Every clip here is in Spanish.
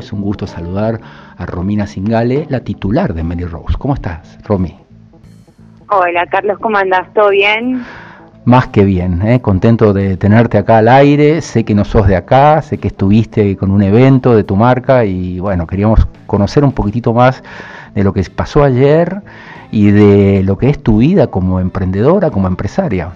Es un gusto saludar a Romina Singale, la titular de Mary Rose. ¿Cómo estás, Romy? Hola, Carlos, ¿cómo andas? ¿Todo bien? Más que bien, ¿eh? contento de tenerte acá al aire. Sé que no sos de acá, sé que estuviste con un evento de tu marca y bueno, queríamos conocer un poquitito más de lo que pasó ayer y de lo que es tu vida como emprendedora, como empresaria.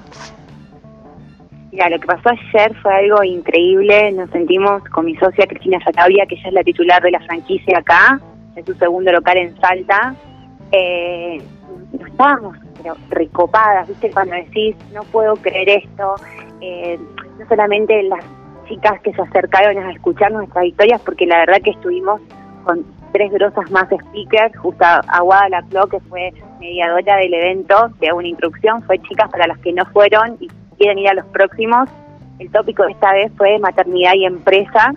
Mira, lo que pasó ayer fue algo increíble. Nos sentimos con mi socia Cristina Satavia, que ella es la titular de la franquicia acá, en su segundo local en Salta. Eh, estábamos pero recopadas, ¿viste? Cuando decís, no puedo creer esto. Eh, no solamente las chicas que se acercaron a escuchar nuestras historias, porque la verdad que estuvimos con tres grosas más speakers, justo Aguada La Clo, que fue mediadora del evento, de una instrucción, fue chicas para las que no fueron y quieren ir a los próximos. El tópico de esta vez fue maternidad y empresa.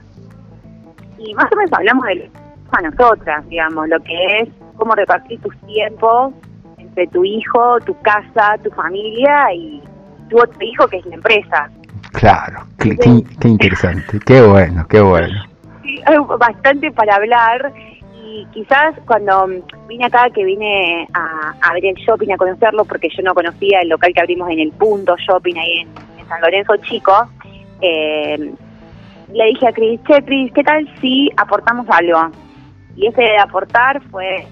Y más o menos hablamos de a nosotras, digamos, lo que es cómo repartir tus tiempos entre tu hijo, tu casa, tu familia y tu otro hijo que es la empresa. Claro, qué, qué interesante, qué bueno, qué bueno. Sí, hay bastante para hablar y quizás cuando vine acá, que vine a, abrir el shopping, a conocerlo, porque yo no conocía el local que abrimos en el punto shopping ahí en, San Lorenzo Chico, eh, le dije a Cris, che Cris, ¿qué tal si aportamos algo? Y ese de aportar fue,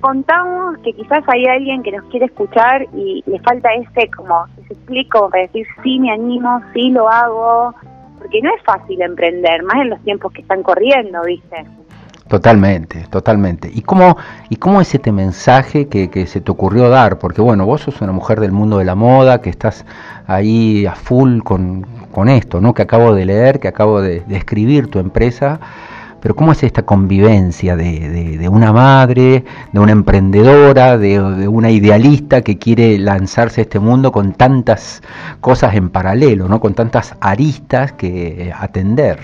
contamos que quizás hay alguien que nos quiere escuchar y le falta ese como, ese explico para decir, sí me animo, sí lo hago, porque no es fácil emprender, más en los tiempos que están corriendo, ¿viste? Totalmente, totalmente. ¿Y cómo, y cómo es este mensaje que, que, se te ocurrió dar? Porque bueno, vos sos una mujer del mundo de la moda, que estás ahí a full con, con esto, ¿no? Que acabo de leer, que acabo de, de escribir tu empresa. Pero ¿cómo es esta convivencia de, de, de una madre, de una emprendedora, de, de, una idealista que quiere lanzarse a este mundo con tantas cosas en paralelo, ¿no? Con tantas aristas que atender?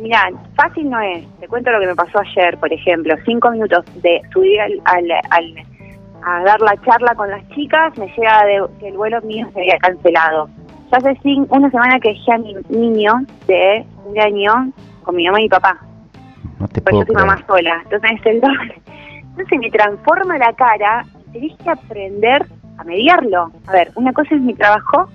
Mira, fácil no es. Te cuento lo que me pasó ayer, por ejemplo. Cinco minutos de subir al, al, al a dar la charla con las chicas, me llega de, que el vuelo mío se había cancelado. Ya hace cinco, una semana que dejé a mi niño de un año con mi mamá y mi papá. No te Porque puedo yo soy creer. mamá sola. Entonces es el doble. Entonces me transforma la cara y tenés que aprender a mediarlo. A ver, una cosa es mi trabajo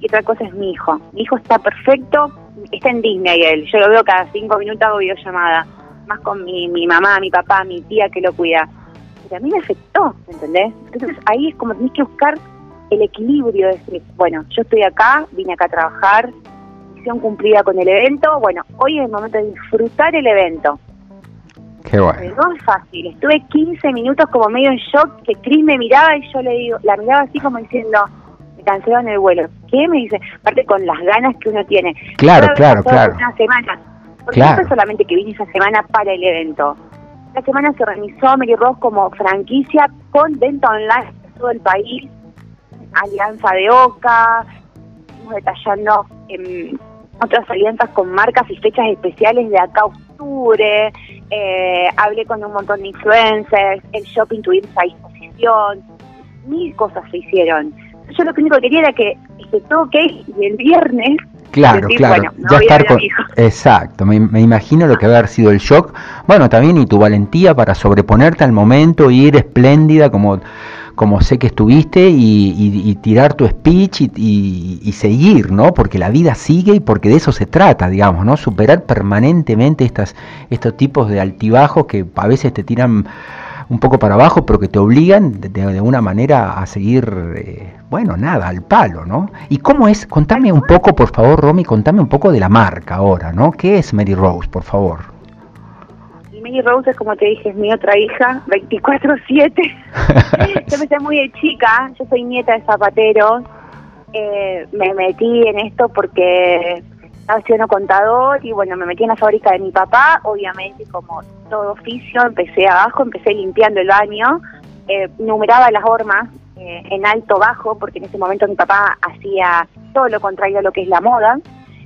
y otra cosa es mi hijo. Mi hijo está perfecto, está en Disney él. Yo lo veo cada cinco minutos hago videollamada. Más con mi, mi mamá, mi papá, mi tía que lo cuida. Pero a mí me afectó, ¿entendés? Entonces ahí es como tenés que buscar el equilibrio, de decir, bueno, yo estoy acá, vine acá a trabajar, misión cumplida con el evento, bueno, hoy es el momento de disfrutar el evento. Qué bueno. No es fácil, estuve 15 minutos como medio en shock, que Cris me miraba y yo le digo, la miraba así como diciendo, me cancelaron el vuelo. ¿Qué? Me dice, aparte con las ganas que uno tiene. Claro, claro, claro. Una semana. Porque Claro. no fue solamente que vine esa semana para el evento. La semana se organizó Mary Ross como franquicia con venta online en todo el país, alianza de OCA, estamos detallando em, otras alianzas con marcas y fechas especiales de acá a octubre, eh, hablé con un montón de influencers, el shopping tuvimos a disposición, mil cosas se hicieron. Yo lo único que quería era que todo ok y el viernes Claro, decir, claro. bueno, no ya estar con... Exacto, me, me imagino lo que va a haber sido el shock. Bueno, también y tu valentía para sobreponerte al momento, ir espléndida como, como sé que estuviste y, y- y tirar tu speech y, y- y seguir, ¿no? Porque la vida sigue y porque de eso se trata, digamos, ¿no? Superar permanentemente estas, estos tipos de altibajos que a veces te tiran un poco para abajo, pero que te obligan de, de una manera a seguir, eh, bueno, nada, al palo, ¿no? ¿Y cómo es? Contame un poco, por favor, Romy, contame un poco de la marca ahora, ¿no? ¿Qué es Mary Rose, por favor? Mary Rose, como te dije, es mi otra hija, 24-7. yo empecé muy de chica, yo soy nieta de zapateros. Eh, me metí en esto porque estaba estudiando contador y bueno, me metí en la fábrica de mi papá. Obviamente, como todo oficio, empecé abajo, empecé limpiando el baño, eh, numeraba las hormas eh, en alto bajo, porque en ese momento mi papá hacía todo lo contrario a lo que es la moda.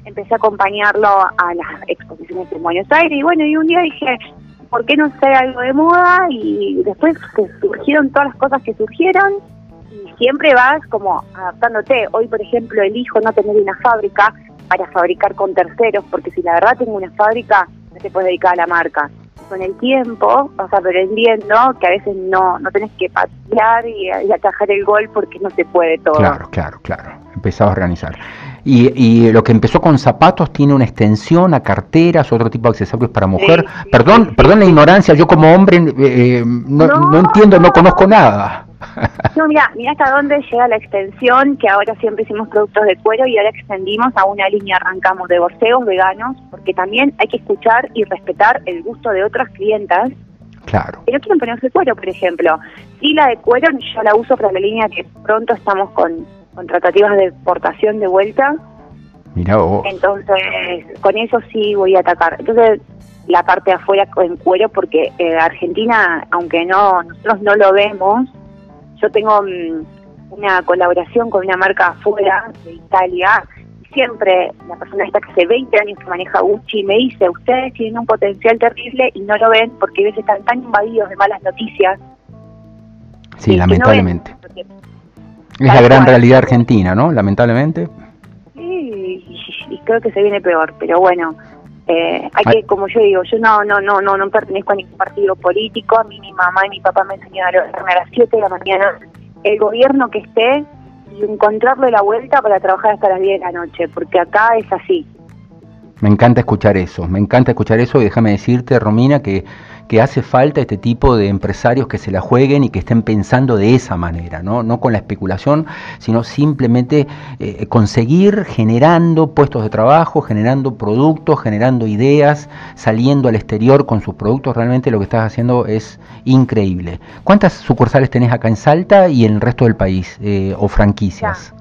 Empecé a acompañarlo a las exposiciones en Buenos Aires y bueno, y un día dije, ¿por qué no hacer algo de moda? Y después surgieron todas las cosas que surgieron y siempre vas como adaptándote. Hoy, por ejemplo, elijo no tener una fábrica para fabricar con terceros, porque si la verdad tengo una fábrica, no te puedes dedicar a la marca. Con el tiempo vas aprendiendo que a veces no, no tenés que patear y, y atajar el gol porque no se puede todo. Claro, claro, claro. Empezaba a organizar. Y, y, lo que empezó con zapatos tiene una extensión a carteras, otro tipo de accesorios para mujer. Sí, sí, perdón, sí, perdón la ignorancia, yo como hombre eh, no, no, No, entiendo, no. conozco nada. No, mira, mira hasta dónde llega la extensión, que ahora siempre hicimos productos de cuero y ahora extendimos a una línea, arrancamos de borseos veganos, porque también hay que escuchar y respetar el gusto de otras clientas claro. que no quieren ponerse cuero, por ejemplo. Sí, la de cuero yo la uso para la línea que pronto estamos con, con tratativas de exportación de vuelta, Mira vos. entonces con eso sí voy a atacar. Entonces la parte de afuera en cuero, porque eh, Argentina, aunque no nosotros no lo vemos, yo tengo mm, una colaboración con una marca afuera de Italia. y Siempre la persona esta que hace 20 años que maneja Gucci me dice, ustedes tienen un potencial terrible y no lo ven porque a veces están tan invadidos de malas noticias. Sí, no lamentablemente. ven, Es la gran realidad argentina, ¿no? Lamentablemente. Sí, y, y creo que se viene peor, pero bueno, eh, hay Ay. que, como yo digo, yo no, no, no, no, no pertenezco a ningún partido político, a mí mi mamá y mi papá me enseñaron a las 7 de la mañana, el gobierno que esté y encontrarle la vuelta para trabajar hasta las 10 de la noche, porque acá es así. Me encanta escuchar eso, me encanta escuchar eso y déjame decirte, Romina, que, que hace falta este tipo de empresarios que se la jueguen y que estén pensando de esa manera, no, no con la especulación, sino simplemente eh, conseguir generando puestos de trabajo, generando productos, generando ideas, saliendo al exterior con sus productos. Realmente lo que estás haciendo es increíble. ¿Cuántas sucursales tenés acá en Salta y en el resto del país eh, o franquicias?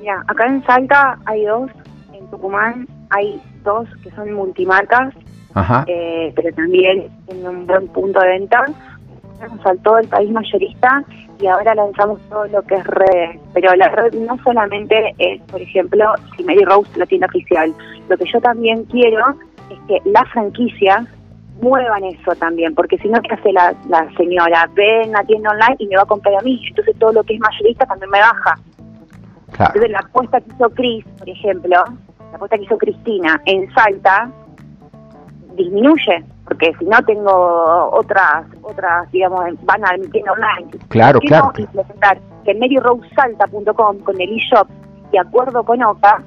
Mira, acá en Salta hay dos, en Tucumán hay dos que son multimarcas, Ajá. eh, pero también en un buen punto de venta. Al todo el país mayorista y ahora lanzamos todo lo que es red. Pero la red no solamente es, por ejemplo, si Mary Rose la tienda oficial. Lo que yo también quiero es que las franquicias muevan eso también, porque si no, ¿qué hace la, la señora? Ve en la tienda online y me va a comprar a mí. Entonces todo lo que es mayorista también me baja. Claro. Entonces la apuesta que hizo Cris, por ejemplo, la apuesta que hizo Cristina en Salta disminuye, porque si no tengo otras, otras digamos, van a mi tienda online. Claro, claro. implementar que en maryrosesalta.com con el eShop, de acuerdo con OCA,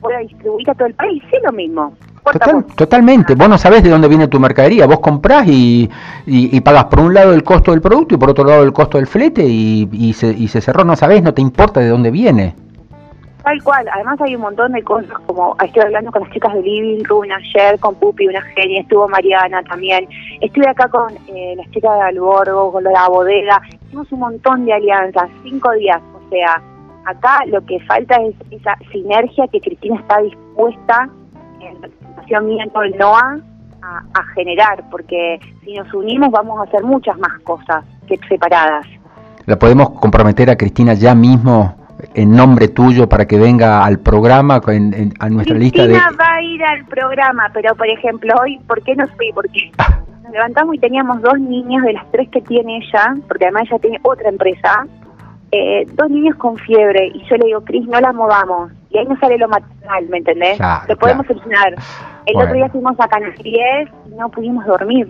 pueda distribuir a todo el país. Sí, lo mismo. Total- totalmente, vos no sabés de dónde viene tu mercadería, vos comprás y, y, y pagás por un lado el costo del producto y por otro lado el costo del flete y, y, se, y se cerró, no sabés, no te importa de dónde viene. Tal cual, además hay un montón de cosas, como estoy hablando con las chicas de Living Room ayer, con Pupi, una genia, estuvo Mariana también, estuve acá con eh, las chicas de Alborgo, con la bodega, hicimos un montón de alianzas, cinco días, o sea, acá lo que falta es esa sinergia que Cristina está dispuesta, en representación mía en todo el a, a generar, porque si nos unimos vamos a hacer muchas más cosas que separadas. La podemos comprometer a Cristina ya mismo en nombre tuyo para que venga al programa en- en- a nuestra lista de... Cristina va a ir al programa, pero por ejemplo, hoy, ¿por qué no fui? Porque nos levantamos y teníamos dos niños de las tres que tiene ella, porque además ella tiene otra empresa, eh, dos niños con fiebre, y yo le digo, Cris, no la movamos. Y ahí no sale lo maternal, ¿me entendés? Claro, lo podemos claro. solucionar. El Bueno. otro día fuimos a Canal 10 y no pudimos dormir.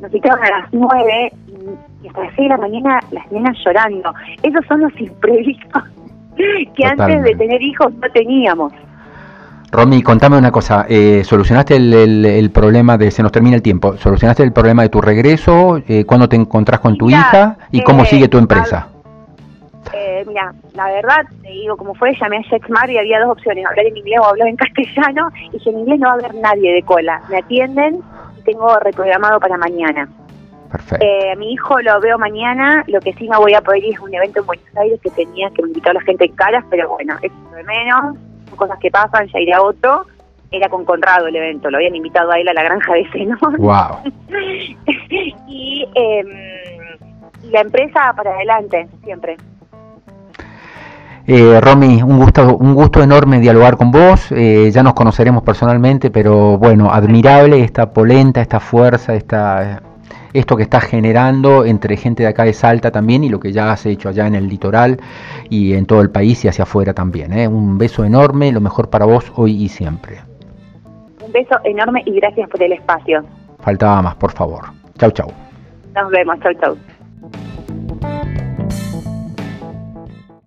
Nos citaron a las 9 y, y hasta las 6 de la mañana las nenas llorando. Esos son los imprevistos que antes de tener hijos no teníamos. Romy, contame una cosa, eh, ¿solucionaste el, el- el problema de, se nos termina el tiempo, ¿solucionaste el problema de tu regreso? Eh, ¿Cuándo te encontrás con tu hija? ¿Y cómo eh, sigue tu empresa? Eh, mira, la verdad, te digo como fue, llamé a Jetmar y había dos opciones, hablar en inglés o hablar en castellano, y dije, en inglés no va a haber nadie de cola, me atienden y tengo reprogramado para mañana. Perfecto. Eh, mi hijo lo veo mañana, lo que sí no voy a poder ir es un evento en Buenos Aires que tenía que me invitó a la gente en caras, pero bueno, es lo de menos, son cosas que pasan, ya iré a otro. Era con Conrado el evento, lo habían invitado a él a la granja de Zenón. Wow. y y la empresa para adelante, siempre. Eh, Romy, un gusto, un gusto enorme dialogar con vos. eh, ya nos conoceremos personalmente, pero bueno, admirable esta polenta, esta fuerza, esta, esto que estás generando entre gente de acá de Salta también y lo que ya has hecho allá en el litoral y en todo el país y hacia afuera también. ¿eh? Un beso enorme, lo mejor para vos hoy y siempre. Un Un beso enorme y gracias por el espacio. Faltaba más, por favor. Chau, chau. Nos vemos, chau, chau.